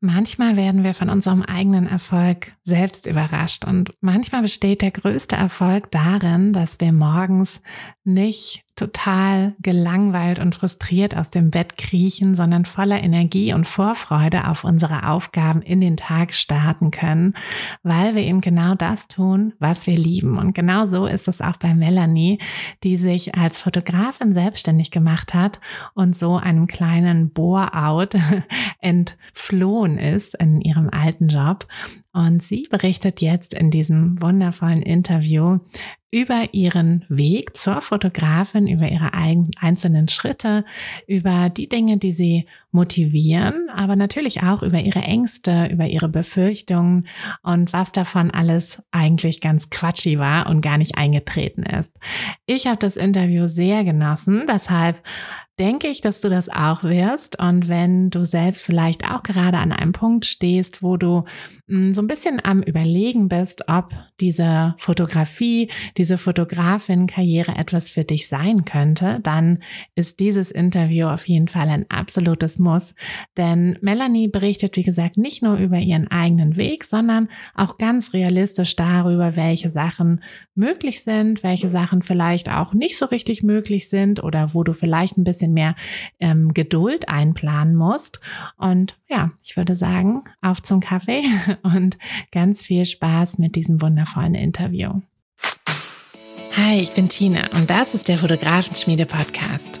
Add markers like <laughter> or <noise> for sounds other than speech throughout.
Manchmal werden wir von unserem eigenen Erfolg selbst überrascht und manchmal besteht der größte Erfolg darin, dass wir morgens nicht total gelangweilt und frustriert aus dem Bett kriechen, sondern voller Energie und Vorfreude auf unsere Aufgaben in den Tag starten können, weil wir eben genau das tun, was wir lieben. Und genau so ist es auch bei Melanie, die sich als Fotografin selbstständig gemacht hat und so einem kleinen Bore-out <laughs> entflohen ist in ihrem alten Job. Und sie berichtet jetzt in diesem wundervollen Interview über ihren Weg zur Fotografin, über ihre einzelnen Schritte, über die Dinge, die sie motivieren, aber natürlich auch über ihre Ängste, über ihre Befürchtungen und was davon alles eigentlich ganz quatschig war und gar nicht eingetreten ist. Ich habe das Interview sehr genossen, deshalb denke ich, dass du das auch wirst. Und wenn du selbst vielleicht auch gerade an einem Punkt stehst, wo du mm, so ein bisschen am Überlegen bist, ob diese Fotografie, diese Fotografin-Karriere etwas für dich sein könnte, dann ist dieses Interview auf jeden Fall ein absolutes Muss. Denn Melanie berichtet, wie gesagt, nicht nur über ihren eigenen Weg, sondern auch ganz realistisch darüber, welche Sachen möglich sind, welche Sachen vielleicht auch nicht so richtig möglich sind oder wo du vielleicht ein bisschen bisschen mehr ähm, Geduld einplanen musst. Und ja, ich würde sagen, auf zum Kaffee <laughs> und ganz viel Spaß mit diesem wundervollen Interview. Hi, ich bin Tina und das ist der Fotografenschmiede Podcast.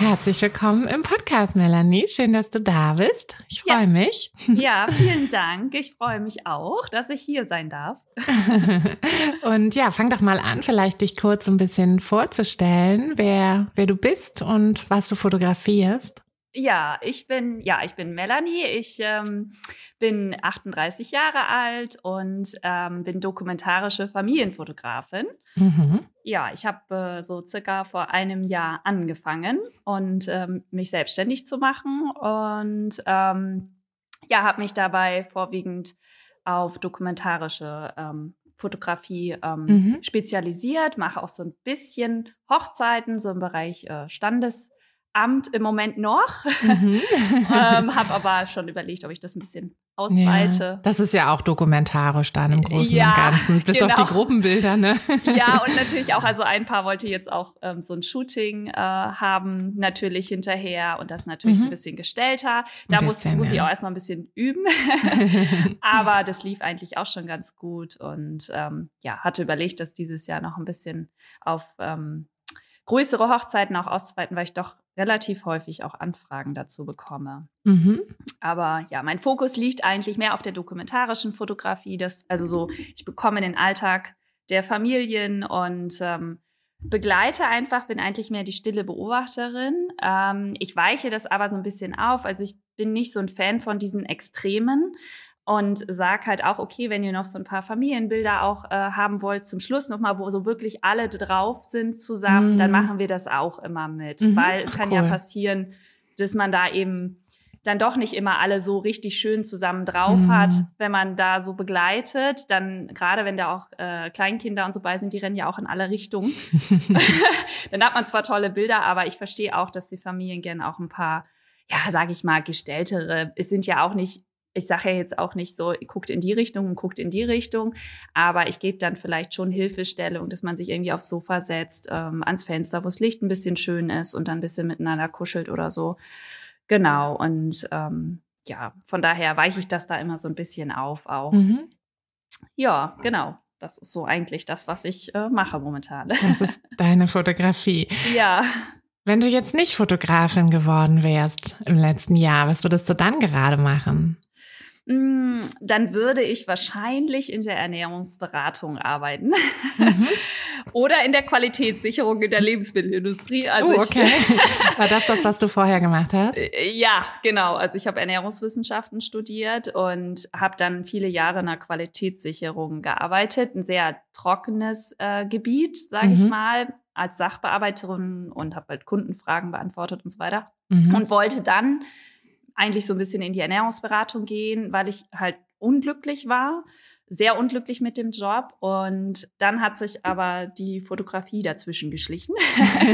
Herzlich willkommen im Podcast, Melanie. Schön, dass du da bist. Ich freue ja. mich. <laughs> Ja, vielen Dank. Ich freue mich auch, dass ich hier sein darf. <laughs> und ja, fang doch mal an, vielleicht dich kurz ein bisschen vorzustellen, wer, wer du bist und was du fotografierst. Ja, ich bin, ja, ich bin Melanie. Ich ähm, bin 38 Jahre alt und ähm, bin dokumentarische Familienfotografin. Mhm. Ja, ich habe äh, so circa vor einem Jahr angefangen und ähm, mich selbstständig zu machen und ähm, ja, habe mich dabei vorwiegend auf dokumentarische ähm, Fotografie ähm, mhm. spezialisiert, mache auch so ein bisschen Hochzeiten, so im Bereich äh, Standes Amt im Moment noch. Mhm. <laughs> ähm, habe aber schon überlegt, ob ich das ein bisschen ausweite. Ja, das ist ja auch dokumentarisch dann im Großen ja, und Ganzen, <laughs> bis genau. auf die genau. Gruppenbilder, ne? <laughs> Ja, und natürlich auch, also ein paar wollte jetzt auch ähm, so ein Shooting äh, haben, natürlich hinterher und das natürlich mhm. ein bisschen gestellter. Da bisschen, muss, muss ich auch erstmal ein bisschen üben. aber das lief eigentlich auch schon ganz gut und ähm, ja, hatte überlegt, das dieses Jahr noch ein bisschen auf ähm, größere Hochzeiten auch auszuweiten, weil ich doch relativ häufig auch Anfragen dazu bekomme. Mhm. Aber ja, mein Fokus liegt eigentlich mehr auf der dokumentarischen Fotografie. Das, also so, ich bekomme den Alltag der Familien und ähm, begleite einfach, bin eigentlich mehr die stille Beobachterin. Ähm, ich weiche das aber so ein bisschen auf. Also ich bin nicht so ein Fan von diesen Extremen und sag halt auch, okay, wenn ihr noch so ein paar Familienbilder auch äh, haben wollt, zum Schluss nochmal, wo so wirklich alle drauf sind zusammen, mm. dann machen wir das auch immer mit. Mhm. Weil es kann cool. ja passieren, dass man da eben dann doch nicht immer alle so richtig schön zusammen drauf mhm. hat, wenn man da so begleitet. Dann, gerade wenn da auch äh, Kleinkinder und so bei sind, die rennen ja auch in alle Richtungen. <laughs> <laughs> dann hat man zwar tolle Bilder, aber ich verstehe auch, dass die Familien gerne auch ein paar, ja, sage ich mal, gestelltere. Es sind ja auch nicht ich sage ja jetzt auch nicht so, guckt in die Richtung und guckt in die Richtung, aber ich gebe dann vielleicht schon Hilfestellung, dass man sich irgendwie aufs Sofa setzt, ähm, ans Fenster, wo das Licht ein bisschen schön ist und dann ein bisschen miteinander kuschelt oder so. Genau, und ähm, ja, von daher weiche ich das da immer so ein bisschen auf auch. Mhm. Ja, genau. Das ist so eigentlich das, was ich äh, mache momentan. Das ist deine Fotografie. <laughs> ja. Wenn du jetzt nicht Fotografin geworden wärst im letzten Jahr, was würdest du dann gerade machen? Mm, dann würde ich wahrscheinlich in der Ernährungsberatung arbeiten mhm. <laughs> oder in der Qualitätssicherung in der Lebensmittelindustrie. Also oh, okay. <laughs> War das das, was du vorher gemacht hast? Äh, ja, genau. Also ich habe Ernährungswissenschaften studiert und habe dann viele Jahre in der Qualitätssicherung gearbeitet. Ein sehr trockenes äh, Gebiet, sage mhm. ich mal, als Sachbearbeiterin und habe halt Kundenfragen beantwortet und so weiter. Mhm. Und wollte dann eigentlich so ein bisschen in die Ernährungsberatung gehen, weil ich halt unglücklich war sehr unglücklich mit dem Job und dann hat sich aber die Fotografie dazwischen geschlichen.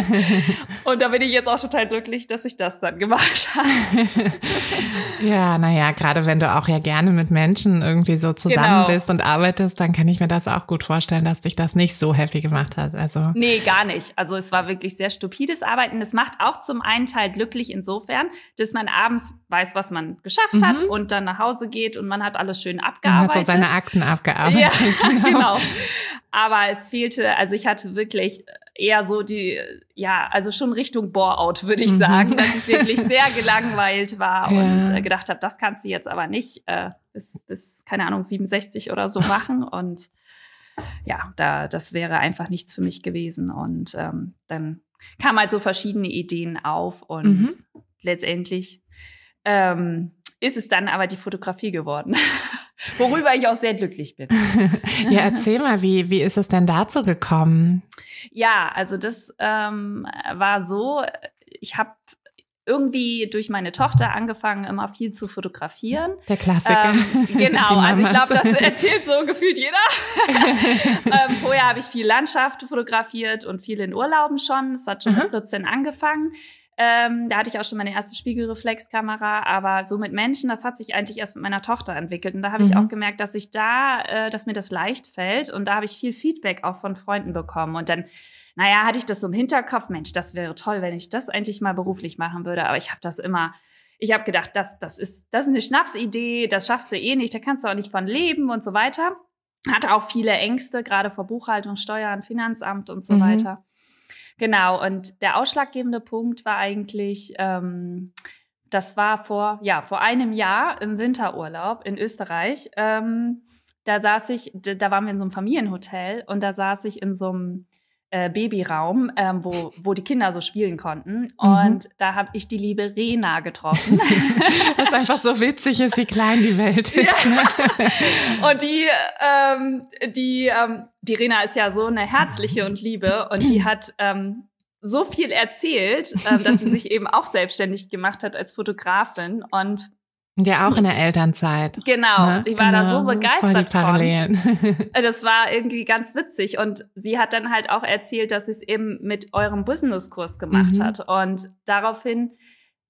<laughs> und da bin ich jetzt auch total glücklich, dass ich das dann gemacht <laughs> habe. ja, naja, gerade wenn du auch ja gerne mit Menschen irgendwie so zusammen genau. bist und arbeitest, dann kann ich mir das auch gut vorstellen, dass dich das nicht so happy gemacht hat. Also. Nee, gar nicht. Also es war wirklich sehr stupides Arbeiten. Es macht auch zum einen Teil glücklich insofern, dass man abends weiß, was man geschafft mhm. hat und dann nach Hause geht und man hat alles schön abgearbeitet. Man hat so seine Akten abgearbeitet. Ja, <laughs> <laughs> genau. genau. Aber es fehlte, also ich hatte wirklich eher so die, ja, also schon Richtung Bore-out, würde ich mhm. sagen, dass ich <laughs> wirklich sehr gelangweilt war ja. und äh, gedacht habe, das kannst du jetzt aber nicht äh, bis, bis, keine Ahnung, 67 oder so machen. Und ja, da, das wäre einfach nichts für mich gewesen. Und ähm, dann kamen halt so verschiedene Ideen auf und mhm. letztendlich ähm, ist es dann aber die Fotografie geworden. <laughs> Worüber ich auch sehr glücklich bin. <laughs> ja, erzähl mal, wie, wie ist es denn dazu gekommen? Ja, also das ähm, war so, ich habe irgendwie durch meine Tochter angefangen, immer viel zu fotografieren. Der Klassiker. Ähm, genau, <laughs> also ich glaube, das erzählt so gefühlt jeder. ähm, vorher habe ich viel Landschaft fotografiert und viel in Urlauben schon. Es hat schon mhm. mit 14 angefangen. Ähm, da hatte ich auch schon meine erste Spiegelreflexkamera, aber so mit Menschen, das hat sich eigentlich erst mit meiner Tochter entwickelt. Und da habe mhm. ich auch gemerkt, dass ich da, äh, dass mir das leicht fällt. Und da habe ich viel Feedback auch von Freunden bekommen. Und dann, naja, hatte ich das so im Hinterkopf, Mensch, das wäre toll, wenn ich das eigentlich mal beruflich machen würde. Aber ich habe das immer, ich habe gedacht, das, das, ist, das ist eine Schnapsidee, das schaffst du eh nicht, da kannst du auch nicht von leben und so weiter. Hatte auch viele Ängste, gerade vor Buchhaltung, Steuern, Finanzamt und so mhm. weiter. Genau, und der ausschlaggebende Punkt war eigentlich, ähm, das war vor, ja, vor einem Jahr im Winterurlaub in Österreich. Ähm, da saß ich, da waren wir in so einem Familienhotel und da saß ich in so einem äh, Babyraum, ähm, wo, wo die Kinder so spielen konnten. Mhm. Und da habe ich die liebe Rena getroffen. <laughs> Was einfach so witzig ist, wie klein die Welt ist. Ja. Und die, ähm, die, ähm, die Rena ist ja so eine herzliche und liebe und die hat ähm, so viel erzählt, ähm, dass sie sich eben auch selbstständig gemacht hat als Fotografin und ja, auch in der Elternzeit. Genau, ne? ich war genau. da so genau. begeistert von. <laughs> Das war irgendwie ganz witzig und sie hat dann halt auch erzählt, dass sie es eben mit eurem Businesskurs gemacht mhm. hat und daraufhin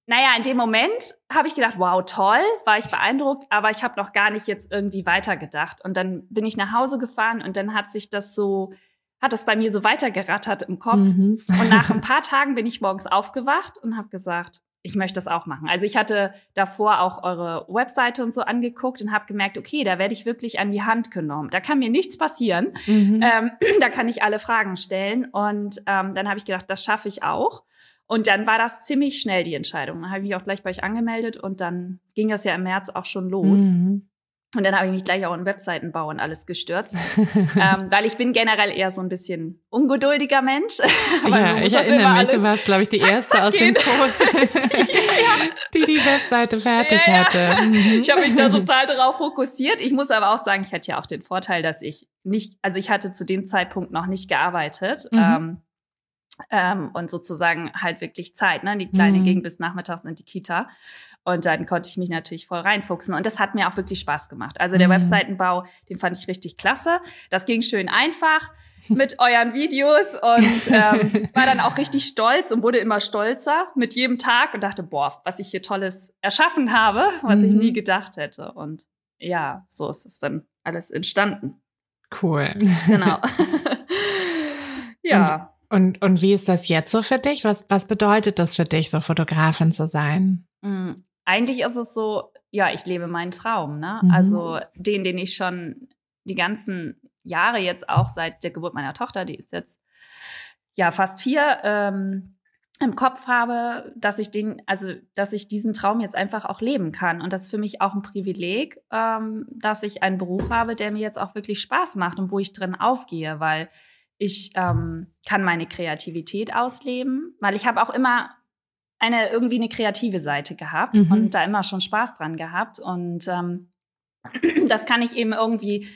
naja, in dem Moment habe ich gedacht, wow, toll, war ich beeindruckt, aber ich habe noch gar nicht jetzt irgendwie weitergedacht. Und dann bin ich nach Hause gefahren und dann hat sich das so, hat das bei mir so weitergerattert im Kopf. Mhm. Und nach <laughs> ein paar Tagen bin ich morgens aufgewacht und habe gesagt, ich möchte das auch machen. Also ich hatte davor auch eure Webseite und so angeguckt und habe gemerkt, okay, da werde ich wirklich an die Hand genommen. Da kann mir nichts passieren. Mhm. Ähm, <clears throat> da kann ich alle Fragen stellen. Und ähm, dann habe ich gedacht, das schaffe ich auch. Und dann war das ziemlich schnell die Entscheidung. Dann habe ich mich auch gleich bei euch angemeldet und dann ging das ja im März auch schon los. Mhm. Und dann habe ich mich gleich auch in Webseitenbau und alles gestürzt, <laughs> ähm, weil ich bin generell eher so ein bisschen ungeduldiger Mensch. <laughs> ja, ich erinnere mich, du warst, glaube ich, die <laughs> zack, erste zack aus dem Kurs, ja. die die Webseite fertig ja. hatte. Mhm. Ich habe mich da total darauf fokussiert. Ich muss aber auch sagen, ich hatte ja auch den Vorteil, dass ich nicht, also ich hatte zu dem Zeitpunkt noch nicht gearbeitet. Mhm. Ähm, ähm, und sozusagen halt wirklich Zeit. Ne? Die Kleine mhm. ging bis nachmittags in die Kita. Und dann konnte ich mich natürlich voll reinfuchsen. Und das hat mir auch wirklich Spaß gemacht. Also der mhm. Webseitenbau, den fand ich richtig klasse. Das ging schön einfach mit <laughs> euren Videos und ähm, <laughs> war dann auch richtig stolz und wurde immer stolzer mit jedem Tag und dachte, boah, was ich hier Tolles erschaffen habe, was mhm. ich nie gedacht hätte. Und ja, so ist es dann alles entstanden. Cool. Genau. <laughs> ja. Und, und, und, wie ist das jetzt so für dich? Was, was bedeutet das für dich, so Fotografin zu sein? Eigentlich ist es so, ja, ich lebe meinen Traum, ne? Mhm. Also den, den ich schon die ganzen Jahre jetzt auch seit der Geburt meiner Tochter, die ist jetzt ja fast vier, ähm, im Kopf habe, dass ich den, also dass ich diesen Traum jetzt einfach auch leben kann. Und das ist für mich auch ein Privileg, ähm, dass ich einen Beruf habe, der mir jetzt auch wirklich Spaß macht und wo ich drin aufgehe, weil ich ähm, kann meine Kreativität ausleben, weil ich habe auch immer eine irgendwie eine kreative Seite gehabt mhm. und da immer schon Spaß dran gehabt. Und ähm, <clears throat> das kann ich eben irgendwie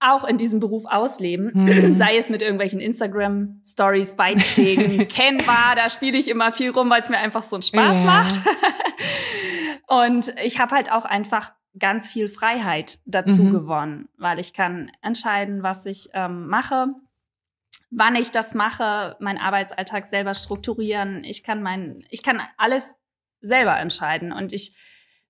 auch in diesem Beruf ausleben, mhm. sei es mit irgendwelchen Instagram-Stories, Beiträgen, <laughs> Canva, da spiele ich immer viel rum, weil es mir einfach so einen Spaß ja. macht. <laughs> und ich habe halt auch einfach ganz viel Freiheit dazu mhm. gewonnen, weil ich kann entscheiden, was ich ähm, mache wann ich das mache, meinen Arbeitsalltag selber strukturieren. Ich kann mein, ich kann alles selber entscheiden. Und ich,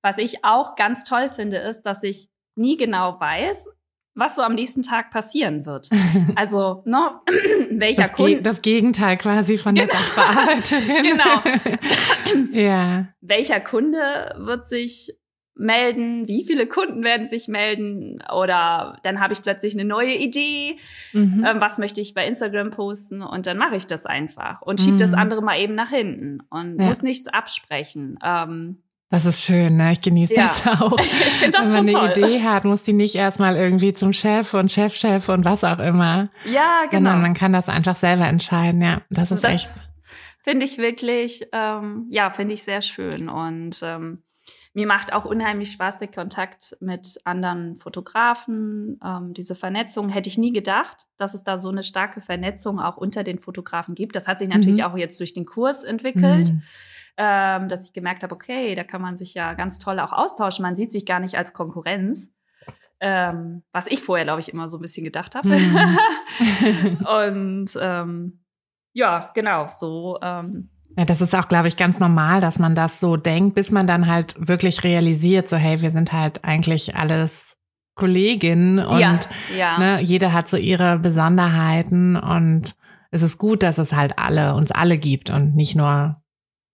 was ich auch ganz toll finde, ist, dass ich nie genau weiß, was so am nächsten Tag passieren wird. <laughs> Also, ne, <clears throat> welcher das Kunde. das Gegenteil quasi von der genau. Sachbearbeiterin. <laughs> genau. <laughs> ja. Welcher Kunde wird sich melden, wie viele Kunden werden sich melden oder dann habe ich plötzlich eine neue Idee, mhm. ähm, was möchte ich bei Instagram posten und dann mache ich das einfach und schiebe mhm. das andere mal eben nach hinten und ja. muss nichts absprechen. Ähm, das ist schön, ne? Ich genieße ja. das auch. <laughs> ich das Wenn man eine toll. Idee hat, muss die nicht erstmal irgendwie zum Chef und Chefchef und was auch immer. Ja, genau. Sondern man kann das einfach selber entscheiden, ja. Das ist das echt. Finde ich wirklich, ähm, ja, finde ich sehr schön und ähm, mir macht auch unheimlich Spaß der Kontakt mit anderen Fotografen. Ähm, diese Vernetzung hätte ich nie gedacht, dass es da so eine starke Vernetzung auch unter den Fotografen gibt. Das hat sich natürlich mhm. auch jetzt durch den Kurs entwickelt. Mhm. Ähm, dass ich gemerkt habe, okay, da kann man sich ja ganz toll auch austauschen. Man sieht sich gar nicht als Konkurrenz. Ähm, was ich vorher, glaube ich, immer so ein bisschen gedacht habe. Mhm. <laughs> Und ähm, ja, genau, so ähm, ja, das ist auch, glaube ich, ganz normal, dass man das so denkt, bis man dann halt wirklich realisiert, so hey, wir sind halt eigentlich alles Kolleginnen und ja, ja. Ne, jeder hat so ihre Besonderheiten und es ist gut, dass es halt alle, uns alle gibt und nicht nur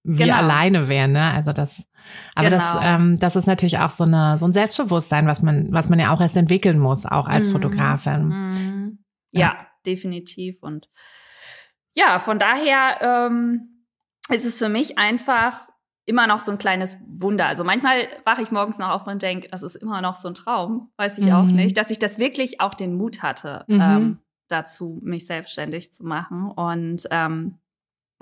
wir genau. alleine wären, ne? Also das, aber genau. das, ähm, das ist natürlich auch so eine, so ein Selbstbewusstsein, was man, was man ja auch erst entwickeln muss, auch als mhm. Fotografin. Mhm. Ja, ja, definitiv. Und ja, von daher, ähm, ist es für mich einfach immer noch so ein kleines Wunder. Also manchmal wache ich morgens noch auf und denke, das ist immer noch so ein Traum, weiß ich mhm. auch nicht, dass ich das wirklich auch den Mut hatte, mhm. ähm, dazu mich selbstständig zu machen. Und ähm,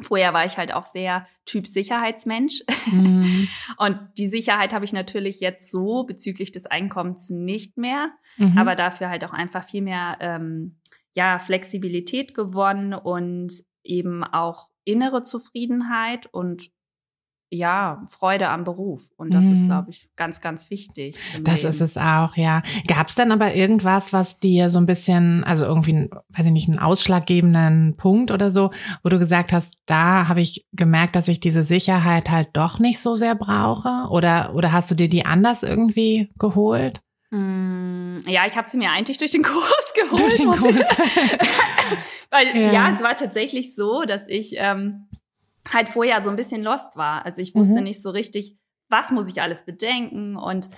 vorher war ich halt auch sehr Typ Sicherheitsmensch. Mhm. <laughs> und die Sicherheit habe ich natürlich jetzt so bezüglich des Einkommens nicht mehr, mhm. aber dafür halt auch einfach viel mehr ähm, ja, Flexibilität gewonnen und eben auch innere Zufriedenheit und ja, Freude am Beruf. Und das mhm. ist, glaube ich, ganz, ganz wichtig. Das Leben. ist es auch, ja. Gab es dann aber irgendwas, was dir so ein bisschen, also irgendwie, weiß ich nicht, einen ausschlaggebenden Punkt oder so, wo du gesagt hast, da habe ich gemerkt, dass ich diese Sicherheit halt doch nicht so sehr brauche? Oder, oder hast du dir die anders irgendwie geholt? Mm, ja, ich habe sie mir eigentlich durch den <laughs> Kurs geholt. Durch den Kurs. <laughs> Weil ja. ja. es war tatsächlich so, dass ich ähm, halt vorher so ein bisschen lost war. Also ich wusste mhm. nicht so richtig, was muss ich alles bedenken und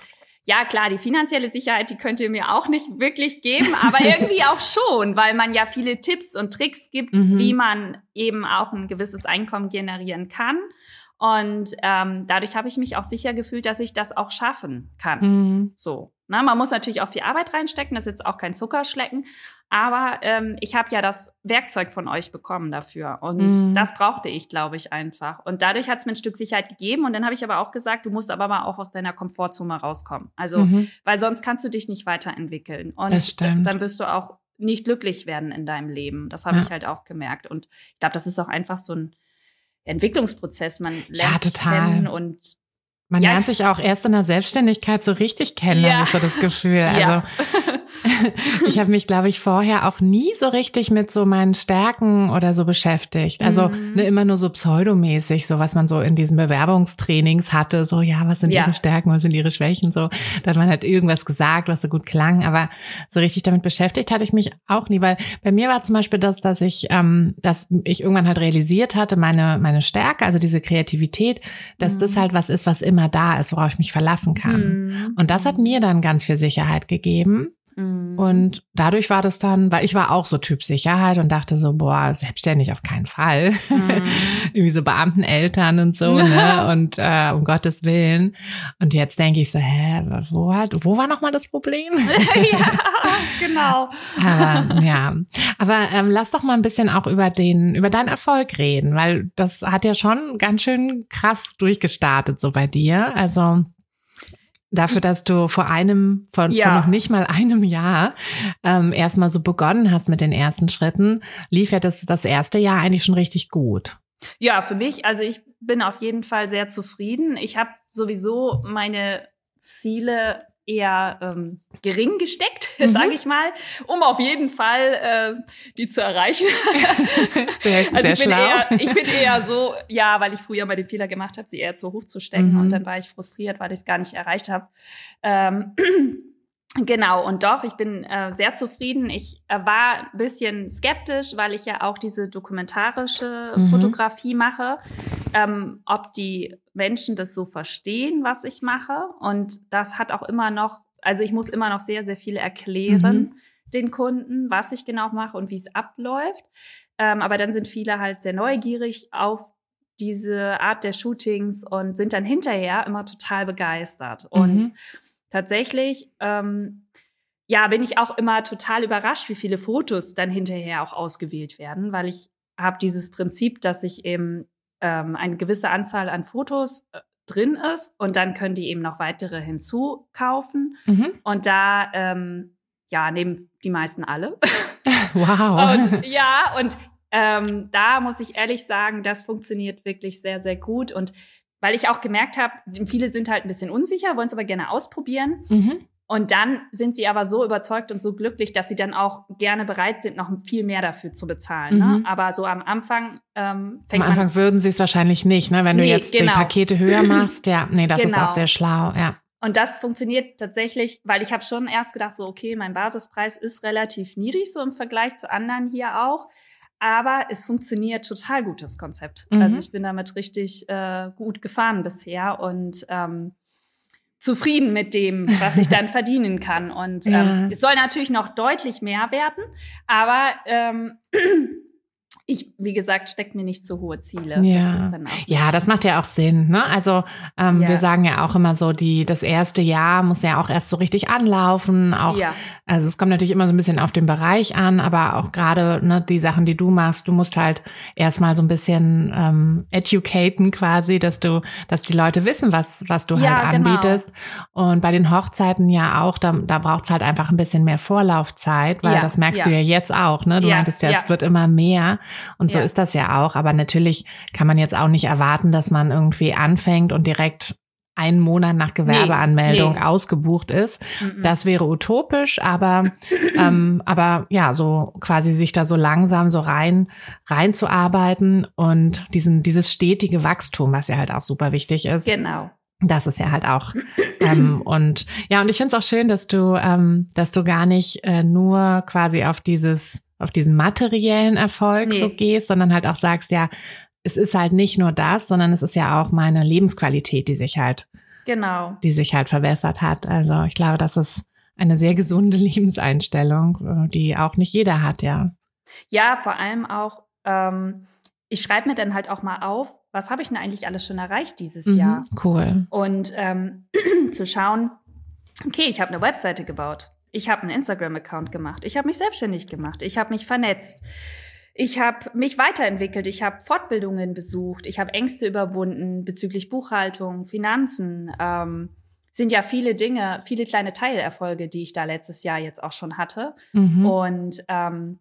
ja, klar, die finanzielle Sicherheit, die könnt ihr mir auch nicht wirklich geben, aber <laughs> irgendwie auch schon, weil man ja viele Tipps und Tricks gibt, mhm. wie man eben auch ein gewisses Einkommen generieren kann. Und ähm, dadurch habe ich mich auch sicher gefühlt, dass ich das auch schaffen kann. Mhm. So. Na, man muss natürlich auch viel Arbeit reinstecken, das ist jetzt auch kein Zuckerschlecken. Aber ähm, ich habe ja das Werkzeug von euch bekommen dafür. Und mhm. das brauchte ich, glaube ich, einfach. Und dadurch hat es mir ein Stück Sicherheit gegeben. Und dann habe ich aber auch gesagt, du musst aber mal auch aus deiner Komfortzone rauskommen. Also, mhm. weil sonst kannst du dich nicht weiterentwickeln. Und dann wirst du auch nicht glücklich werden in deinem Leben. Das habe ja. ich halt auch gemerkt. Und ich glaube, das ist auch einfach so ein Entwicklungsprozess. Man lernt ja, sich kennen und man ja, lernt sich auch erst in der Selbstständigkeit so richtig kennen, ja. habe ich so das Gefühl. Also ja. <laughs> ich habe mich, glaube ich, vorher auch nie so richtig mit so meinen Stärken oder so beschäftigt. Also mhm. ne, immer nur so pseudomäßig, so was man so in diesen Bewerbungstrainings hatte, so ja, was sind ja. ihre Stärken, was sind ihre Schwächen, so. Da hat man halt irgendwas gesagt, was so gut klang, aber so richtig damit beschäftigt hatte ich mich auch nie, weil bei mir war zum Beispiel das, dass ich, ähm, dass ich irgendwann halt realisiert hatte, meine, meine Stärke, also diese Kreativität, dass mhm. das halt was ist, was immer da ist, worauf ich mich verlassen kann. Mhm. Und das hat mir dann ganz viel Sicherheit gegeben. Mhm. Und dadurch war das dann, weil ich war auch so Typ Sicherheit und dachte so, boah, selbstständig auf keinen Fall. Mhm. <laughs> Irgendwie so Beamteneltern und so, ne? <laughs> Und äh, um Gottes Willen. Und jetzt denke ich so, hä, wo, hat, wo war nochmal das Problem? <laughs> ja, genau. Aber ja. Aber ähm, lass doch mal ein bisschen auch über den, über deinen Erfolg reden, weil das hat ja schon ganz schön krass durchgestartet, so bei dir. Also Dafür, dass du vor einem, vor, ja. vor noch nicht mal einem Jahr ähm, erstmal so begonnen hast mit den ersten Schritten, lief ja das, das erste Jahr eigentlich schon richtig gut. Ja, für mich, also ich bin auf jeden Fall sehr zufrieden. Ich habe sowieso meine Ziele eher ähm, gering gesteckt, <laughs> mhm. sage ich mal, um auf jeden Fall äh, die zu erreichen. <laughs> Sehr, also sehr ich, bin eher, ich bin eher so, ja, weil ich früher mal den Fehler gemacht habe, sie eher zu hoch zu stecken mhm. und dann war ich frustriert, weil ich es gar nicht erreicht habe. Ähm, <clears throat> Genau, und doch, ich bin äh, sehr zufrieden. Ich äh, war ein bisschen skeptisch, weil ich ja auch diese dokumentarische mhm. Fotografie mache, ähm, ob die Menschen das so verstehen, was ich mache. Und das hat auch immer noch, also ich muss immer noch sehr, sehr viel erklären mhm. den Kunden, was ich genau mache und wie es abläuft. Ähm, aber dann sind viele halt sehr neugierig auf diese Art der Shootings und sind dann hinterher immer total begeistert. Mhm. Tatsächlich, ähm, ja, bin ich auch immer total überrascht, wie viele Fotos dann hinterher auch ausgewählt werden, weil ich habe dieses Prinzip, dass ich eben ähm, eine gewisse Anzahl an Fotos äh, drin ist und dann können die eben noch weitere hinzukaufen. Mhm. Und da, ähm, ja, nehmen die meisten alle. <laughs> Wow. <laughs> und, ja, und ähm, da muss ich ehrlich sagen, das funktioniert wirklich sehr, sehr gut. Und weil ich auch gemerkt habe, viele sind halt ein bisschen unsicher, wollen es aber gerne ausprobieren. Mhm. Und dann sind sie aber so überzeugt und so glücklich, dass sie dann auch gerne bereit sind, noch viel mehr dafür zu bezahlen. Ne? Mhm. Ne? Aber so am Anfang ähm, fängt Am Anfang man würden sie es wahrscheinlich nicht, ne? Wenn nee, du jetzt genau. die Pakete höher machst. Ja, nee, das genau. ist auch genau. sehr schlau, ja. Und das funktioniert tatsächlich, weil ich habe schon erst gedacht, so okay, mein Basispreis ist relativ niedrig, so im Vergleich zu anderen hier auch. Aber es funktioniert total gut, das Konzept. Mhm. Also ich bin damit richtig äh, gut gefahren bisher und ähm, zufrieden mit dem, was ich dann <laughs> verdienen kann. Und ähm, ja. es soll natürlich noch deutlich mehr werden, aber ähm, ich, wie gesagt, steckt mir nicht zu hohe Ziele. Ja, das ja das macht ja auch Sinn. Ne? Also ähm, ja. wir sagen ja auch immer so, die das erste Jahr muss ja auch erst so richtig anlaufen. Auch, ja. Also es kommt natürlich immer so ein bisschen auf den Bereich an, aber auch gerade ne, die Sachen, die du machst, du musst halt erstmal so ein bisschen ähm, educaten quasi, dass du, dass die Leute wissen, was, was du ja, halt genau. anbietest. Genau. Und bei den Hochzeiten ja auch, da, da braucht es halt einfach ein bisschen mehr Vorlaufzeit, weil das merkst du ja jetzt auch. Ne? Du meintest ja, es wird immer mehr. Und so ja. ist das ja auch. Aber natürlich kann man jetzt auch nicht erwarten, dass man irgendwie anfängt und direkt einen Monat nach Gewerbeanmeldung nee, nee. ausgebucht ist. Mhm. Das wäre utopisch, aber ähm, aber ja, so quasi sich da so langsam so rein reinzuarbeiten und diesen dieses stetige Wachstum, was ja halt auch super wichtig ist. Genau. Das ist ja halt auch ähm, <laughs> und ja und ich finde es auch schön, dass du ähm, dass du gar nicht äh, nur quasi auf dieses auf diesen materiellen Erfolg nee. so gehst, sondern halt auch sagst, ja, es ist halt nicht nur das, sondern es ist ja auch meine Lebensqualität, die sich halt, genau, die sich halt verbessert hat. Also ich glaube, das ist eine sehr gesunde <laughs> Lebenseinstellung, äh, die auch nicht jeder hat, ja. Ja, vor allem auch, ähm, ich schreibe mir dann halt auch mal auf, was habe ich denn eigentlich alles schon erreicht dieses mhm, Jahr? Cool. Und ähm, <clears throat> zu schauen, okay, ich habe eine Webseite gebaut. Ich habe einen Instagram-Account gemacht. Ich habe mich selbstständig gemacht. Ich habe mich vernetzt. Ich habe mich weiterentwickelt. Ich habe Fortbildungen besucht. Ich habe Ängste überwunden bezüglich Buchhaltung, Finanzen. Ähm, sind ja viele Dinge, viele kleine Teilerfolge, die ich da letztes Jahr jetzt auch schon hatte. Mhm. Und ähm,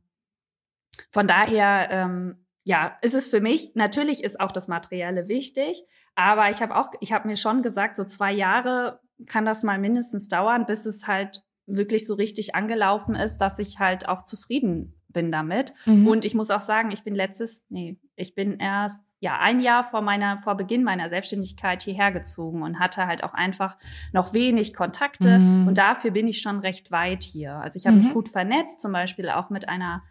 von daher, ähm, ja, ist es für mich, natürlich ist auch das Materielle wichtig, aber ich habe auch, ich habe mir schon gesagt, so zwei Jahre kann das mal mindestens dauern, bis es halt wirklich so richtig angelaufen ist, dass ich halt auch zufrieden bin damit. Mhm. Und ich muss auch sagen, ich bin letztes, nee, ich bin erst ja ein Jahr vor meiner, vor Beginn meiner Selbstständigkeit hierher gezogen und hatte halt auch einfach noch wenig Kontakte. Mhm. Und dafür bin ich schon recht weit hier. Also ich habe mhm. mich gut vernetzt, zum Beispiel auch mit einer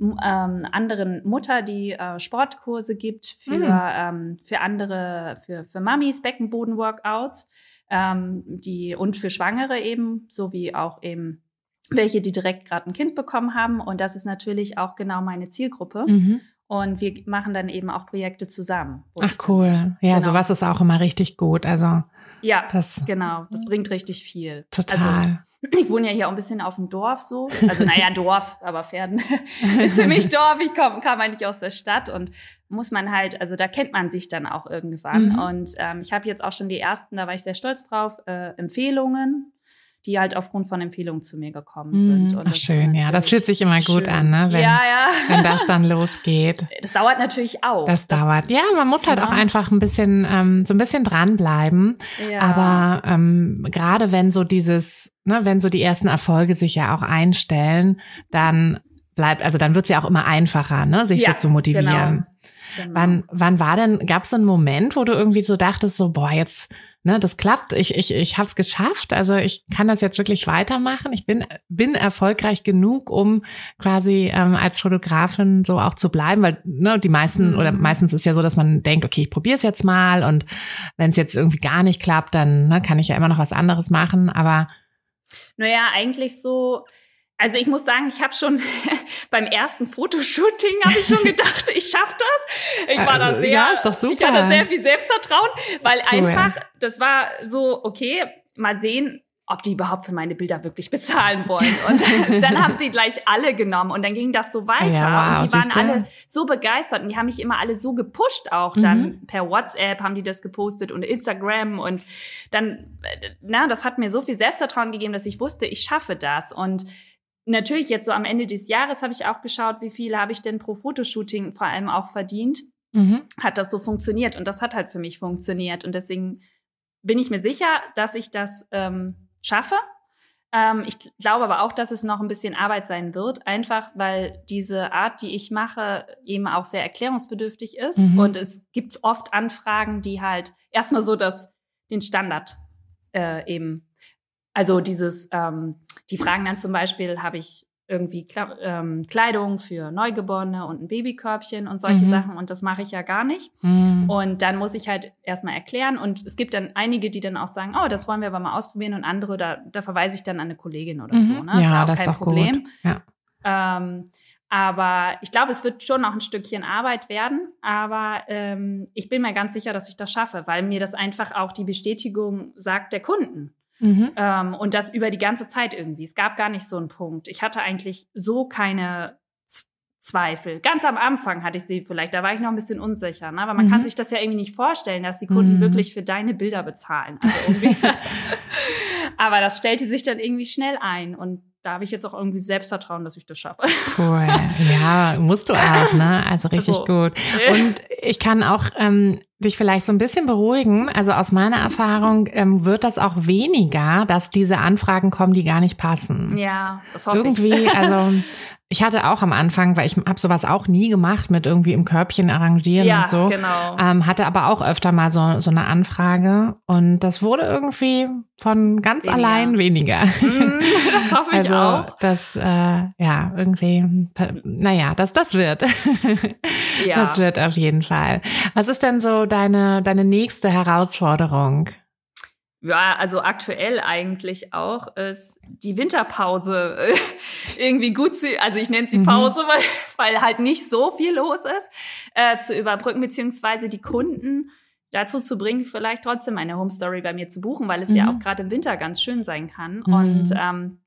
ähm, anderen Mutter, die äh, Sportkurse gibt für, mhm. ähm, für andere, für, für Mamis, Beckenboden-Workouts, ähm, die und für Schwangere eben, sowie auch eben welche, die direkt gerade ein Kind bekommen haben. Und das ist natürlich auch genau meine Zielgruppe. Mhm. Und wir machen dann eben auch Projekte zusammen. Ach cool. Ja, genau. sowas ist auch immer richtig gut. Also ja, das, genau. Das bringt richtig viel. Total. Also, ich wohne ja hier auch ein bisschen auf dem Dorf so. Also naja, <laughs> Dorf, aber Pferden <laughs> ist für mich Dorf. Ich komm, kam eigentlich aus der Stadt und muss man halt, also da kennt man sich dann auch irgendwann. Mhm. Und ähm, ich habe jetzt auch schon die ersten, da war ich sehr stolz drauf, äh, Empfehlungen die halt aufgrund von Empfehlungen zu mir gekommen mhm. sind. Und Ach schön, ja, das fühlt sich immer gut schön. an, ne? Wenn, ja, ja. wenn das dann losgeht. <laughs> Das dauert natürlich auch. Das, das dauert. Ja, man muss halt genau. auch einfach ein bisschen, ähm, so ein bisschen dranbleiben. Ja. Aber ähm, gerade wenn so dieses, ne, wenn so die ersten Erfolge sich ja auch einstellen, dann bleibt, also dann wird es ja auch immer einfacher, ne, sich ja, so zu motivieren. Genau. Genau. Wann, wann war denn, gab es einen Moment, wo du irgendwie so dachtest, so, boah, jetzt, ne, das klappt, ich, ich, ich habe es geschafft, also ich kann das jetzt wirklich weitermachen, ich bin, bin erfolgreich genug, um quasi ähm, als Fotografin so auch zu bleiben, weil ne, die meisten mhm. oder meistens ist ja so, dass man denkt, okay, ich probiere es jetzt mal und wenn es jetzt irgendwie gar nicht klappt, dann ne, kann ich ja immer noch was anderes machen, aber naja, eigentlich so, also ich muss sagen, ich habe schon <laughs> beim ersten Fotoshooting habe ich schon gedacht, ich schaffe das. Ich war da äh, sehr, ja, ist doch super. ich hatte sehr viel Selbstvertrauen, weil cool. einfach das war so okay, mal sehen, ob die überhaupt für meine Bilder wirklich bezahlen wollen. <laughs> Und dann haben sie gleich alle genommen und dann ging das so weiter. Ja, wow, und die waren alle so begeistert und die haben mich immer alle so gepusht auch. Mhm. Dann per WhatsApp haben die das gepostet und Instagram und dann, äh, na, das hat mir so viel Selbstvertrauen gegeben, dass ich wusste, ich schaffe das. Und natürlich jetzt so am Ende des Jahres habe ich auch geschaut, wie viel habe ich denn pro Fotoshooting vor allem auch verdient. Mhm. Hat das so funktioniert und das hat halt für mich funktioniert und deswegen bin ich mir sicher, dass ich das ähm, schaffe. Ähm, ich glaube aber auch, dass es noch ein bisschen Arbeit sein wird, einfach weil diese Art, die ich mache, eben auch sehr erklärungsbedürftig ist mhm. und es gibt oft Anfragen, die halt erstmal so das den Standard äh, eben also dieses, ähm, die fragen dann zum Beispiel, habe ich irgendwie ähm, Kleidung für Neugeborene und ein Babykörbchen und solche mhm. Sachen und das mache ich ja gar nicht. Mhm. Und dann muss ich halt erstmal erklären und es gibt dann einige, die dann auch sagen, oh, das wollen wir aber mal ausprobieren und andere, da, da verweise ich dann an eine Kollegin oder mhm. so. Ne? Das ja, ist auch das kein ist Problem. Ja. Ähm, aber ich glaube, es wird schon noch ein Stückchen Arbeit werden. Aber ähm, ich bin mir ganz sicher, dass ich das schaffe, weil mir das einfach auch die Bestätigung sagt der Kunden. Mhm. Ähm, und das über die ganze Zeit irgendwie. Es gab gar nicht so einen Punkt. Ich hatte eigentlich so keine Zweifel. Ganz am Anfang hatte ich sie vielleicht, da war ich noch ein bisschen unsicher, ne? aber man mhm. kann sich das ja irgendwie nicht vorstellen, dass die Kunden mhm. wirklich für deine Bilder bezahlen. Also <laughs> <laughs> aber das stellte sich dann irgendwie schnell ein und da habe ich jetzt auch irgendwie Selbstvertrauen, dass ich das schaffe. Cool. Ja, musst du auch, ne? Also <laughs> richtig also, gut. Und ich kann auch ähm, dich vielleicht so ein bisschen beruhigen. Also aus meiner Erfahrung ähm, wird das auch weniger, dass diese Anfragen kommen, die gar nicht passen. Ja, das hoffe Irgendwie, ich. also <laughs> ich hatte auch am Anfang, weil ich habe sowas auch nie gemacht mit irgendwie im Körbchen arrangieren ja, und so. Genau. Ähm, hatte aber auch öfter mal so, so eine Anfrage und das wurde irgendwie von ganz weniger. allein weniger. Mm, das hoffe ich <laughs> also, auch. Das, äh, ja, irgendwie, naja, das, das wird. <laughs> Ja. Das wird auf jeden Fall. Was ist denn so deine, deine nächste Herausforderung? Ja, also aktuell eigentlich auch ist die Winterpause <laughs> irgendwie gut zu, also ich nenne sie mhm. Pause, mhm. weil, weil halt nicht so viel los ist, äh, zu überbrücken, beziehungsweise die Kunden dazu zu bringen, vielleicht trotzdem eine Home Story bei mir zu buchen, weil es mhm. ja auch gerade im Winter ganz schön sein kann. Mhm. Und ähm,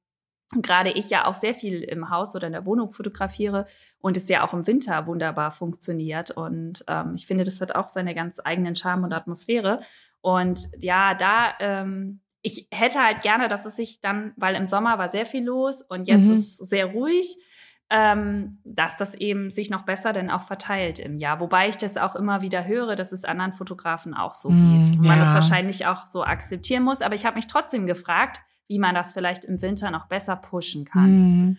gerade ich ja auch sehr viel im Haus oder in der Wohnung fotografiere und es ja auch im Winter wunderbar funktioniert. Und ähm, ich finde, das hat auch seine ganz eigenen Charme und Atmosphäre. Und ja, da, ähm, ich hätte halt gerne, dass es sich dann, weil im Sommer war sehr viel los und jetzt mhm. ist es sehr ruhig, ähm, dass das eben sich noch besser denn auch verteilt im Jahr. Wobei ich das auch immer wieder höre, dass es anderen Fotografen auch so mm, geht. Und man das wahrscheinlich auch so akzeptieren muss. Aber ich habe mich trotzdem gefragt, wie man das vielleicht im Winter noch besser pushen kann. Mm.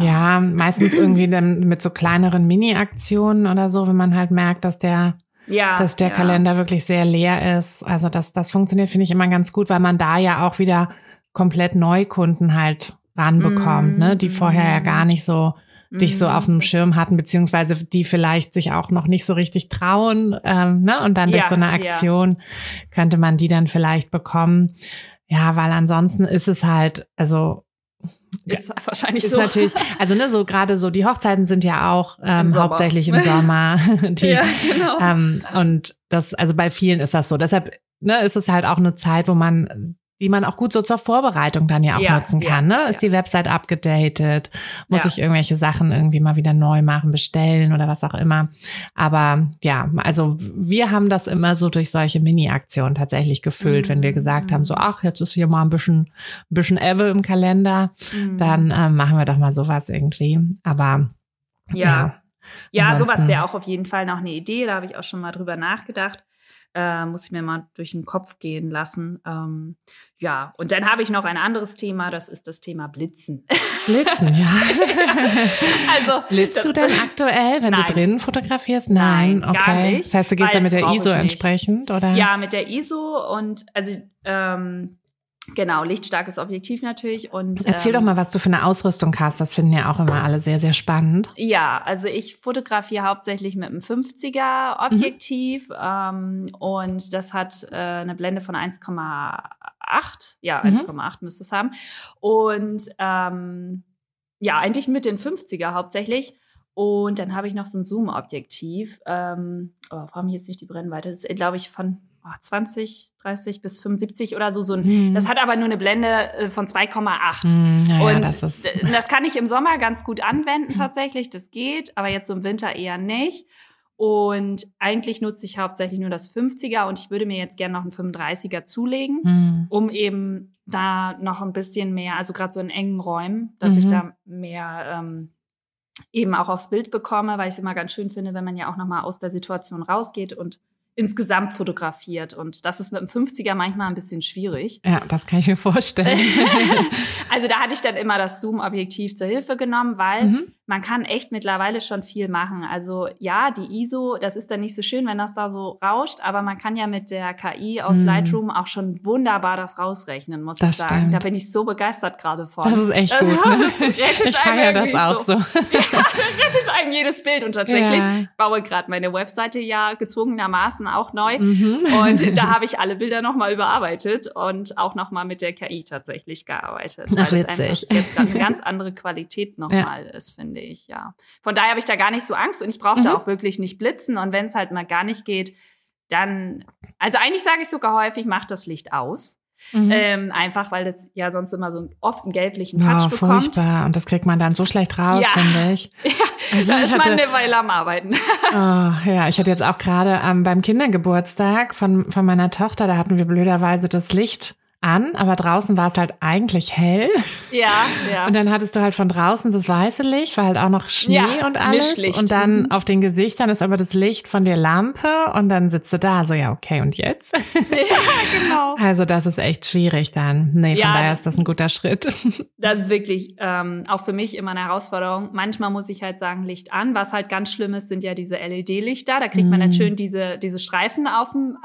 Ja, meistens irgendwie dann mit so kleineren Mini-Aktionen oder so, wenn man halt merkt, dass der ja, dass der ja. Kalender wirklich sehr leer ist. Also das, das funktioniert, finde ich, immer ganz gut, weil man da ja auch wieder komplett Neukunden halt ranbekommt, mm, ne, die vorher ja gar nicht so dich so auf dem mm. Schirm hatten, beziehungsweise die vielleicht sich auch noch nicht so richtig trauen, ähm, ne? Und dann durch so eine Aktion ja. könnte man die dann vielleicht bekommen. Ja, weil ansonsten ist es halt, also ist wahrscheinlich ist so. natürlich, also ne, so gerade so die Hochzeiten sind ja auch ähm, Im hauptsächlich im <laughs> Sommer. <laughs> die, ja, genau. Ähm, und das, also bei vielen ist das so. Deshalb ne, ist es halt auch eine Zeit, wo man die man auch gut so zur Vorbereitung dann ja auch ja, nutzen kann. Ja, ne? Ist ja. die Website abgedatet? Muss ich irgendwelche Sachen irgendwie mal wieder neu machen, bestellen oder was auch immer? Aber ja, also wir haben das immer so durch solche Mini-Aktionen tatsächlich gefüllt, mhm. wenn wir gesagt haben, so mhm. ach, jetzt ist hier mal ein bisschen, ein bisschen Ebbe im Kalender, mhm. dann ähm, machen wir doch mal sowas irgendwie. Aber ja. Ja, ja sowas wäre auch auf jeden Fall noch eine Idee. Da habe ich auch schon mal drüber nachgedacht äh, muss ich mir mal durch den Kopf gehen lassen. Ähm, ja, und dann habe ich noch ein anderes Thema, das ist das Thema Blitzen. Blitzen, ja. <laughs> also blitzt du denn aktuell, wenn nein. du drinnen fotografierst? Nein, nein okay. Gar nicht, das heißt, du gehst ja mit der ISO entsprechend, oder? Ja, mit der ISO und also ähm, Genau, lichtstarkes Objektiv natürlich. Und, Erzähl ähm, doch mal, was du für eine Ausrüstung hast. Das finden ja auch immer alle sehr, sehr spannend. Ja, also ich fotografiere hauptsächlich mit einem 50er Objektiv mhm. ähm, und das hat äh, eine Blende von 1,8. Ja, mhm. 1,8 müsste es haben. Und ähm, ja, eigentlich mit den 50er hauptsächlich. Und dann habe ich noch so ein Zoom-Objektiv. Ähm, oh, warum jetzt nicht die Brennweite? Das ist, glaube ich, von 20, 30 bis 75 oder so. so ein, hm. Das hat aber nur eine Blende äh, von 2,8. Hm, ja, und das, das kann ich im Sommer ganz gut anwenden <clears throat> tatsächlich. Das geht, aber jetzt so im Winter eher nicht. Und eigentlich nutze ich hauptsächlich nur das 50er und ich würde mir jetzt gerne noch einen 35er zulegen, hm. um eben da noch ein bisschen mehr, also gerade so in engen Räumen, dass mhm. ich da mehr ähm, eben auch aufs Bild bekomme, weil ich es immer ganz schön finde, wenn man ja auch nochmal aus der Situation rausgeht und insgesamt fotografiert. Und das ist mit dem 50er manchmal ein bisschen schwierig. Ja, das kann ich mir vorstellen. <laughs> also da hatte ich dann immer das Zoom-Objektiv zur Hilfe genommen, weil mhm man kann echt mittlerweile schon viel machen. Also ja, die ISO, das ist dann nicht so schön, wenn das da so rauscht, aber man kann ja mit der KI aus mm. Lightroom auch schon wunderbar das rausrechnen, muss das ich sagen. Stimmt. Da bin ich so begeistert gerade von. Das ist echt gut. Ne? Das rettet ich einem das auch so. so. <laughs> ja, rettet einem jedes Bild und tatsächlich ja. baue gerade meine Webseite ja gezwungenermaßen auch neu mhm. und da <laughs> habe ich alle Bilder nochmal überarbeitet und auch nochmal mit der KI tatsächlich gearbeitet, weil Ach, das einfach jetzt eine ganz <laughs> andere Qualität nochmal ja. ist, finde ich, ja. Von daher habe ich da gar nicht so Angst und ich brauche mhm. da auch wirklich nicht blitzen. Und wenn es halt mal gar nicht geht, dann, also eigentlich sage ich sogar häufig, mach das Licht aus. Mhm. Ähm, einfach weil das ja sonst immer so oft einen gelblichen Touch oh, bekommt. Furchtbar. Und das kriegt man dann so schlecht raus, ja. finde ich. <laughs> Ja, also da ist hatte, man eine Weile am Arbeiten. <laughs> Oh, ja, ich hatte jetzt auch gerade ähm, beim Kindergeburtstag von, von meiner Tochter, da hatten wir blöderweise das Licht an, aber draußen war es halt eigentlich hell. Ja, <laughs> ja. Und dann hattest du halt von draußen das weiße Licht, war halt auch noch Schnee ja, und alles. Mischlicht. Und dann mhm. auf den Gesichtern ist aber das Licht von der Lampe und dann sitzt du da so, ja, okay, und jetzt? <laughs> Ja, genau. Also das ist echt schwierig dann. Nee, von ja, daher ist das ein guter Schritt. <laughs> Das ist wirklich ähm, auch für mich immer eine Herausforderung. Manchmal muss ich halt sagen, Licht an. Was halt ganz schlimm ist, sind ja diese LED-Lichter. Da kriegt man dann mhm. schön diese, diese Streifen auf dem,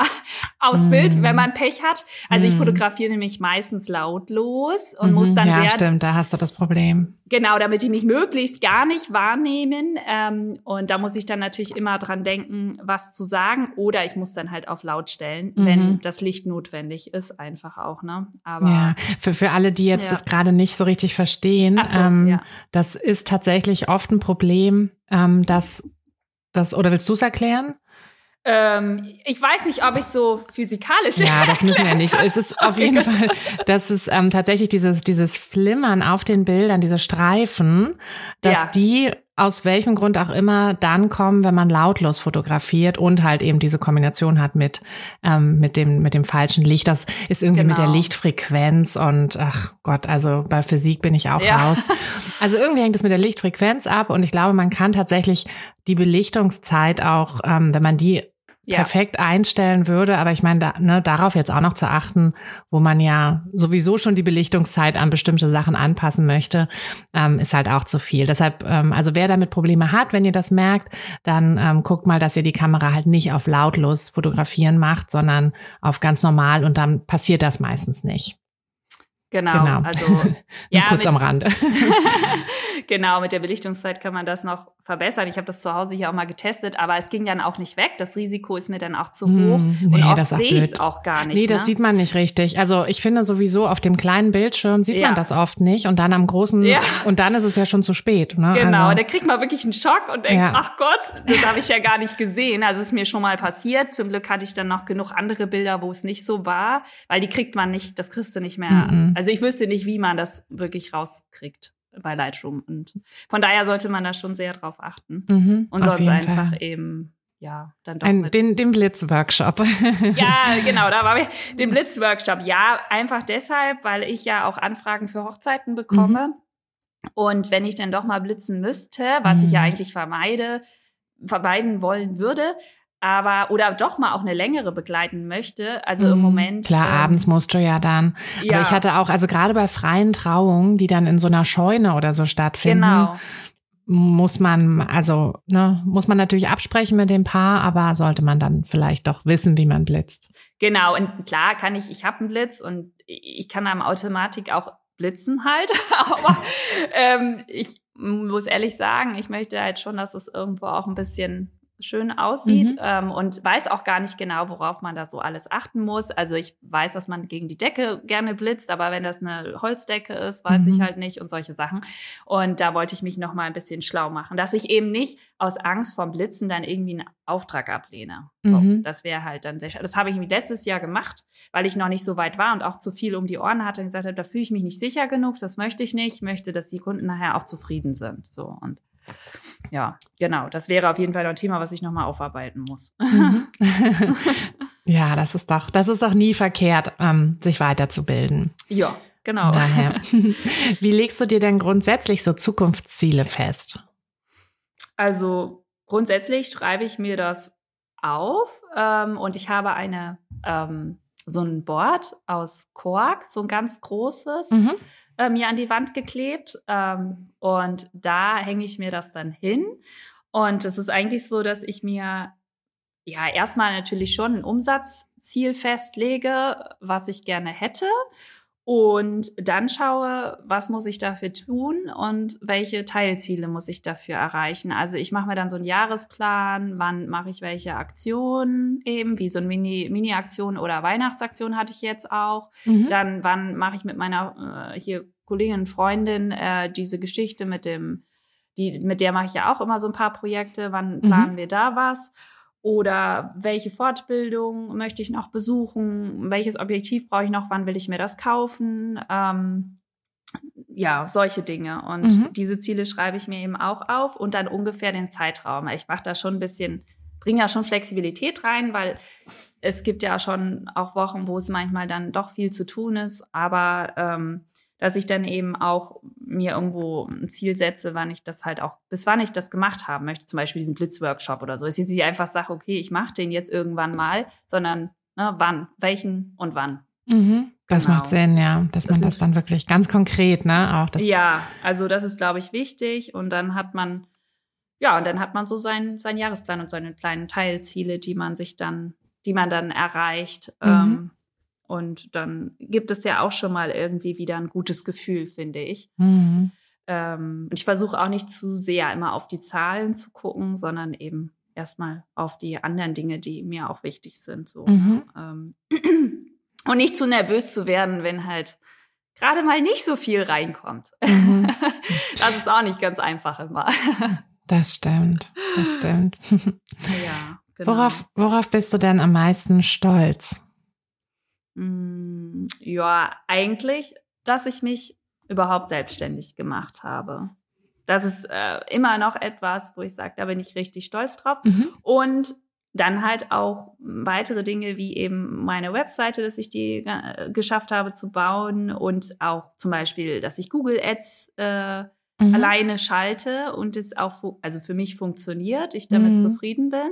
aufs mm. Bild, wenn man Pech hat. Also mm. ich fotografiere nämlich meistens lautlos und mm muss dann ja, sehr. Ja, stimmt, da hast du das Problem. Genau, damit die mich möglichst gar nicht wahrnehmen. Ähm, und da muss ich dann natürlich immer dran denken, was zu sagen. Oder ich muss dann halt auf laut stellen, mhm. wenn das Licht notwendig ist, einfach auch. Ne? Aber ja, für, für alle, die jetzt ja. das gerade nicht so richtig verstehen, so, ähm, ja. das ist tatsächlich oft ein Problem, ähm, dass das, oder willst du es erklären? Ähm, ich weiß nicht, ob ich so physikalisch. Ja, das müssen wir nicht. Es ist auf jeden Fall, dass es ähm, tatsächlich dieses, dieses Flimmern auf den Bildern, diese Streifen, dass ja. die aus welchem Grund auch immer dann kommen, wenn man lautlos fotografiert und halt eben diese Kombination hat mit, ähm, mit, dem, mit dem falschen Licht. Das ist irgendwie genau. mit der genau. Lichtfrequenz und ach Gott, also bei Physik bin ich auch ja. raus. <laughs> Also irgendwie hängt es mit der Lichtfrequenz ab und ich glaube, man kann tatsächlich die Belichtungszeit auch, ähm, wenn man die ja. perfekt einstellen würde. Aber ich meine, da, ne, darauf jetzt auch noch zu achten, wo man ja sowieso schon die Belichtungszeit an bestimmte Sachen anpassen möchte, ähm, ist halt auch zu viel. Deshalb, ähm, also wer damit Probleme hat, wenn ihr das merkt, dann ähm, guckt mal, dass ihr die Kamera halt nicht auf lautlos fotografieren macht, sondern auf ganz normal und dann passiert das meistens nicht. Genau, genau. also <laughs> ja, kurz mit, am Rande. <laughs> <laughs> genau, mit der Belichtungszeit kann man das noch verbessern. Ich habe das zu Hause hier auch mal getestet, aber es ging dann auch nicht weg. Das Risiko ist mir dann auch zu hm, hoch hm, nee, und oft sehe ich es auch gar nicht. Nee, das ne? sieht man nicht richtig. Also ich finde sowieso auf dem kleinen Bildschirm sieht ja. man das oft nicht und dann am großen ja. und dann ist es ja schon zu spät. Ne? Genau, also, da kriegt man wirklich einen Schock und denkt, ja. ach Gott, das habe ich ja gar nicht gesehen. Also es ist mir schon mal passiert. Zum Glück hatte ich dann noch genug andere Bilder, wo es nicht so war, weil die kriegt man nicht, das kriegst du nicht mehr. Mhm. Also ich wüsste nicht, wie man das wirklich rauskriegt bei Lightroom. Und von daher sollte man da schon sehr drauf achten. Mhm, und sonst einfach Fall. eben ja, dann doch Ein, mit. Den, den Blitz-Workshop. <laughs> ja, genau, da war ich. Den Blitz-Workshop. Ja, einfach deshalb, weil ich ja auch Anfragen für Hochzeiten bekomme. Mhm. Und wenn ich dann doch mal blitzen müsste, was mhm. ich ja mhm. eigentlich vermeide, vermeiden wollen würde, aber oder doch mal auch eine längere begleiten möchte. Also im mhm. Moment. Klar, ähm, abends musst du ja dann. Ja. Aber ich hatte auch, also gerade bei freien Trauungen, die dann in so einer Scheune oder so stattfinden. Genau. Muss man, also, ne, muss man natürlich absprechen mit dem Paar, aber sollte man dann vielleicht doch wissen, wie man blitzt. Genau, und klar kann ich, ich habe einen Blitz und ich kann am Automatik auch blitzen halt. <laughs> aber ähm, ich muss ehrlich sagen, ich möchte halt schon, dass es irgendwo auch ein bisschen schön aussieht mhm. ähm, und weiß auch gar nicht genau, worauf man da so alles achten muss. Also ich weiß, dass man gegen die Decke gerne blitzt, aber wenn das eine Holzdecke ist, weiß mhm. ich halt nicht und solche Sachen. Und da wollte ich mich noch mal ein bisschen schlau machen, dass ich eben nicht aus Angst vorm Blitzen dann irgendwie einen Auftrag ablehne. So, mhm. Das wäre halt dann sehr. Das habe ich letztes Jahr gemacht, weil ich noch nicht so weit war und auch zu viel um die Ohren hatte und gesagt habe, da fühle ich mich nicht sicher genug, das möchte ich nicht. Ich möchte, dass die Kunden nachher auch zufrieden sind. So und ja, genau. Das wäre auf jeden Fall ein Thema, was ich nochmal aufarbeiten muss. Mhm. <laughs> ja, das ist doch, das ist doch nie verkehrt, ähm, sich weiterzubilden. Ja, genau. Daher. <laughs> Wie legst du dir denn grundsätzlich so Zukunftsziele fest? Also grundsätzlich schreibe ich mir das auf ähm, und ich habe eine ähm, so ein Board aus Kork, so ein ganz großes. Mhm äh, mir an die Wand geklebt. Ähm, und da hänge ich mir das dann hin. Und es ist eigentlich so, dass ich mir ja erstmal natürlich schon ein Umsatzziel festlege, was ich gerne hätte. Und dann schaue, was muss ich dafür tun und welche Teilziele muss ich dafür erreichen. Also ich mache mir dann so einen Jahresplan, wann mache ich welche Aktionen eben, wie so eine Mini-Aktion Mini oder Weihnachtsaktion hatte ich jetzt auch. Mhm. Dann wann mache ich mit meiner äh, hier Kollegin, Freundin äh, diese Geschichte mit dem, die, mit der mache ich ja auch immer so ein paar Projekte, wann mhm. planen mhm. wir da was? Oder welche Fortbildung möchte ich noch besuchen? Welches Objektiv brauche ich noch? Wann will ich mir das kaufen? Ähm, ja, solche Dinge. Und mhm. diese Ziele schreibe ich mir eben auch auf und dann ungefähr den Zeitraum. Ich mache da schon ein bisschen, bringe ja schon Flexibilität rein, weil es gibt ja schon auch Wochen, wo es manchmal dann doch viel zu tun ist. Aber ähm, dass ich dann eben auch mir irgendwo ein Ziel setze, wann ich das halt auch, bis wann ich das gemacht haben möchte, zum Beispiel diesen Blitzworkshop oder so. Es ist nicht einfach sage, okay, ich mache den jetzt irgendwann mal, sondern ne, wann, welchen und wann. Mhm. Das genau. macht Sinn, ja, dass das man das dann wirklich ganz konkret, ne, auch das. Ja, also das ist, glaube ich, wichtig und dann hat man, ja, und dann hat man so seinen, seinen Jahresplan und seine kleinen Teilziele, die man sich dann die man dann erreicht. Mhm. Ähm, und dann gibt es ja auch schon mal irgendwie wieder ein gutes Gefühl, finde ich. Mhm. Ähm, und ich versuche auch nicht zu sehr immer auf die Zahlen zu gucken, sondern eben erstmal auf die anderen Dinge, die mir auch wichtig sind. So. Mhm. Ähm, <clears throat> und nicht zu nervös zu werden, wenn halt gerade mal nicht so viel reinkommt. Mhm. <laughs> das ist auch nicht ganz einfach immer. <laughs> Das stimmt, das stimmt. Ja, <laughs> genau. Worauf, worauf bist du denn am meisten stolz? Mm, ja, eigentlich, dass ich mich überhaupt selbstständig gemacht habe. Das ist äh, immer noch etwas, wo ich sage, da bin ich richtig stolz drauf. Mhm. Und dann halt auch weitere Dinge wie eben meine Webseite, dass ich die äh, geschafft habe zu bauen und auch zum Beispiel, dass ich Google Ads äh, mhm. alleine schalte und es auch, also für mich funktioniert, ich damit mhm. zufrieden bin.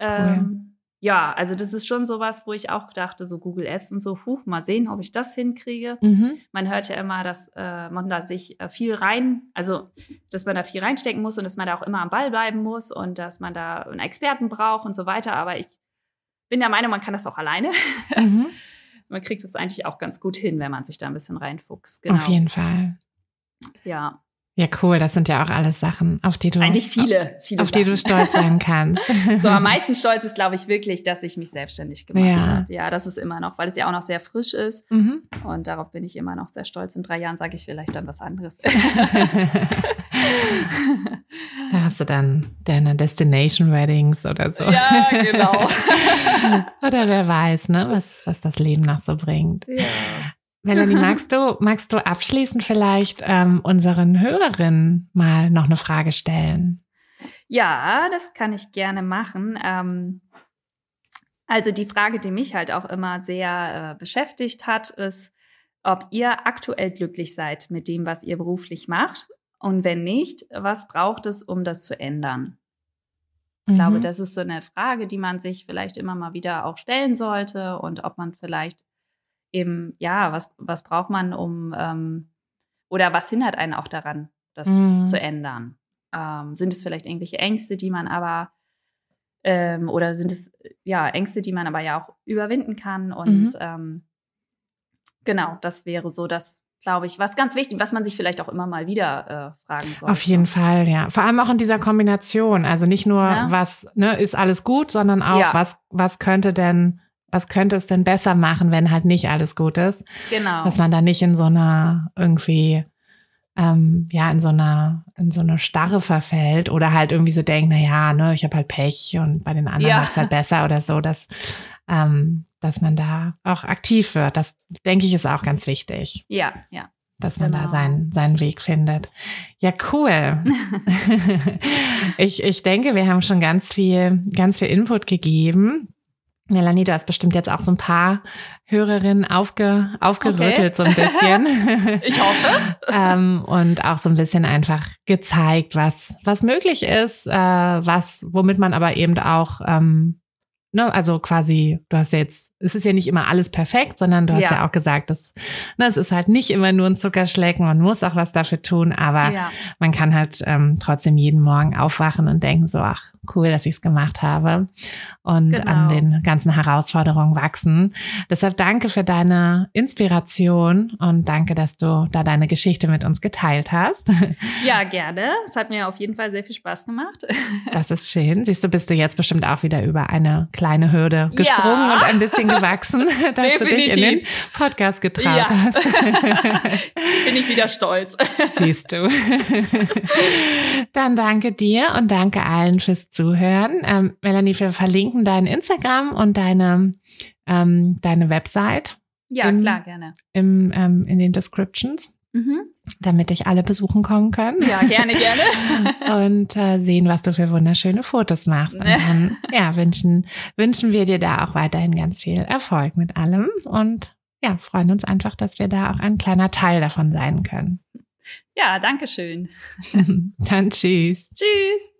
Ähm, ja, also das ist schon sowas, wo ich auch dachte, so Google Ads und so, huch, mal sehen, ob ich das hinkriege. Mhm. Man hört ja immer, dass äh, man da sich äh, viel rein, also dass man da viel reinstecken muss und dass man da auch immer am Ball bleiben muss und dass man da einen Experten braucht und so weiter. Aber ich bin der Meinung, man kann das auch alleine. <laughs> Mhm. man kriegt es eigentlich auch ganz gut hin, wenn man sich da ein bisschen reinfuchst. Genau. Auf jeden Fall. Ja. Ja, cool. Das sind ja auch alles Sachen, auf die du eigentlich viele, viele auf Sachen. die du stolz sein kannst. <laughs> so am meisten stolz ist, glaube ich, wirklich, dass ich mich selbstständig gemacht ja. habe. Ja, das ist immer noch, weil es ja auch noch sehr frisch ist. Mhm. Und darauf bin ich immer noch sehr stolz. In drei Jahren sage ich vielleicht dann was anderes. <laughs> <laughs> da hast du dann deine Destination Weddings oder so. Ja, genau. oder wer weiß, ne, was, was das Leben noch so bringt. Ja. Melanie, <laughs> magst du, magst du abschließend vielleicht ähm, unseren Hörerinnen mal noch eine Frage stellen? Ja, das kann ich gerne machen. Ähm, also die Frage, die mich halt auch immer sehr äh, beschäftigt hat, ist, ob ihr aktuell glücklich seid mit dem, was ihr beruflich macht. Und wenn nicht, was braucht es, um das zu ändern? Ich mhm. glaube, das ist so eine Frage, die man sich vielleicht immer mal wieder auch stellen sollte und ob man vielleicht eben, ja, was, was braucht man, um, ähm, oder was hindert einen auch daran, das mhm. zu ändern? Ähm, sind es vielleicht irgendwelche Ängste, die man aber, ähm, oder sind es, ja, Ängste, die man aber ja auch überwinden kann? Und mhm. ähm, genau, das wäre so das, glaube ich, was ganz wichtig, was man sich vielleicht auch immer mal wieder äh, fragen soll. Auf jeden Fall, ja. Vor allem auch in dieser Kombination. Also nicht nur, ja. was, ne, ist alles gut, sondern auch, ja. was, was könnte denn was könnte es denn besser machen, wenn halt nicht alles gut ist? Genau. Dass man da nicht in so einer irgendwie ähm, ja in so einer in so eine Starre verfällt oder halt irgendwie so denkt, na ja, ne, ich habe halt Pech und bei den anderen ja. es halt besser oder so, dass ähm, dass man da auch aktiv wird. Das denke ich ist auch ganz wichtig. Ja, ja. Dass man genau. da seinen, seinen Weg findet. Ja, cool. <laughs> <laughs> ich, ich denke, wir haben schon ganz viel, ganz viel Input gegeben. Melanie, du hast bestimmt jetzt auch so ein paar Hörerinnen aufge, aufgerüttelt, okay. so ein bisschen. <laughs> ich hoffe. ähm, und auch so ein bisschen einfach gezeigt, was, was möglich ist, äh, was, womit man aber eben auch ähm, ne, also quasi, du hast ja jetzt, es ist ja nicht immer alles perfekt, sondern du hast ja, ja auch gesagt, dass ne, es ist halt nicht immer nur ein Zuckerschlecken, man muss auch was dafür tun, aber ja. man kann halt ähm, trotzdem jeden Morgen aufwachen und denken so, ach, cool, dass ich es gemacht habe und genau. an den ganzen Herausforderungen wachsen. Deshalb danke für deine Inspiration und danke, dass du da deine Geschichte mit uns geteilt hast. <laughs> Ja, gerne. Es hat mir auf jeden Fall sehr viel Spaß gemacht. Das ist schön. Siehst du, bist du jetzt bestimmt auch wieder über eine kleine Hürde gesprungen ja. und ein bisschen gewachsen, <laughs> dass Definitiv. du dich in den Podcast getraut ja. hast. <laughs> Bin ich wieder stolz. <laughs> Siehst du. Dann danke dir und danke allen fürs Zuhören. Ähm, Melanie, wir verlinken dein Instagram und deine, ähm, deine Website. Ja, im, klar, gerne. Im, ähm, in den Descriptions. Mhm. Damit dich alle besuchen kommen können. Ja, gerne, gerne. <laughs> und äh, sehen, was du für wunderschöne Fotos machst. Und dann <laughs> ja, wünschen, wünschen wir dir da auch weiterhin ganz viel Erfolg mit allem und ja, freuen uns einfach, dass wir da auch ein kleiner Teil davon sein können. Ja, danke schön. <laughs> dann tschüss. Tschüss.